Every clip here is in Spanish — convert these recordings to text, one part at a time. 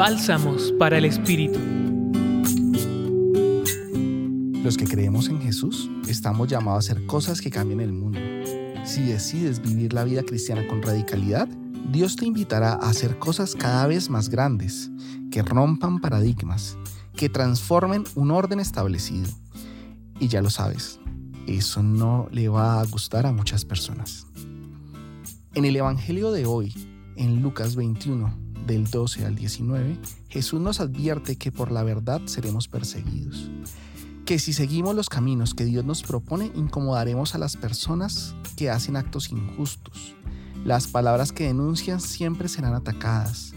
Bálsamos para el Espíritu. Los que creemos en Jesús estamos llamados a hacer cosas que cambien el mundo. Si decides vivir la vida cristiana con radicalidad, Dios te invitará a hacer cosas cada vez más grandes, que rompan paradigmas, que transformen un orden establecido. Y ya lo sabes, eso no le va a gustar a muchas personas. En el Evangelio de hoy, en Lucas 21, del 12 al 19, Jesús nos advierte que por la verdad seremos perseguidos. Que si seguimos los caminos que Dios nos propone, incomodaremos a las personas que hacen actos injustos. Las palabras que denuncian siempre serán atacadas,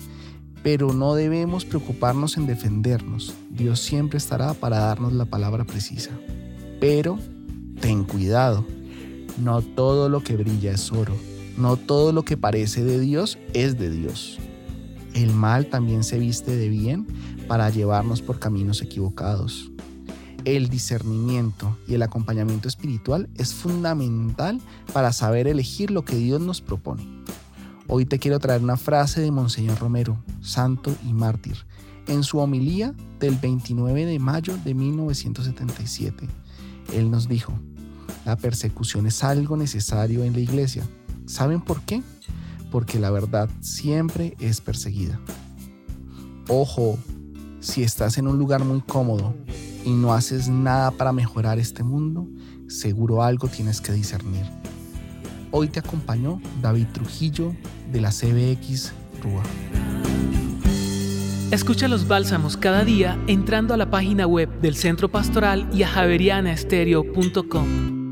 pero no debemos preocuparnos en defendernos. Dios siempre estará para darnos la palabra precisa. Pero ten cuidado, no todo lo que brilla es oro, no todo lo que parece de Dios es de Dios. El mal también se viste de bien para llevarnos por caminos equivocados. El discernimiento y el acompañamiento espiritual es fundamental para saber elegir lo que Dios nos propone. Hoy te quiero traer una frase de Monseñor Romero, santo y mártir, en su homilía del 29 de mayo de 1977. Él nos dijo, la persecución es algo necesario en la iglesia. ¿Saben por qué? Porque la verdad siempre es perseguida. Ojo, si estás en un lugar muy cómodo y no haces nada para mejorar este mundo, seguro algo tienes que discernir. Hoy te acompañó David Trujillo de la CBX Rúa. Escucha los bálsamos cada día entrando a la página web del Centro Pastoral y a javerianaestereo.com.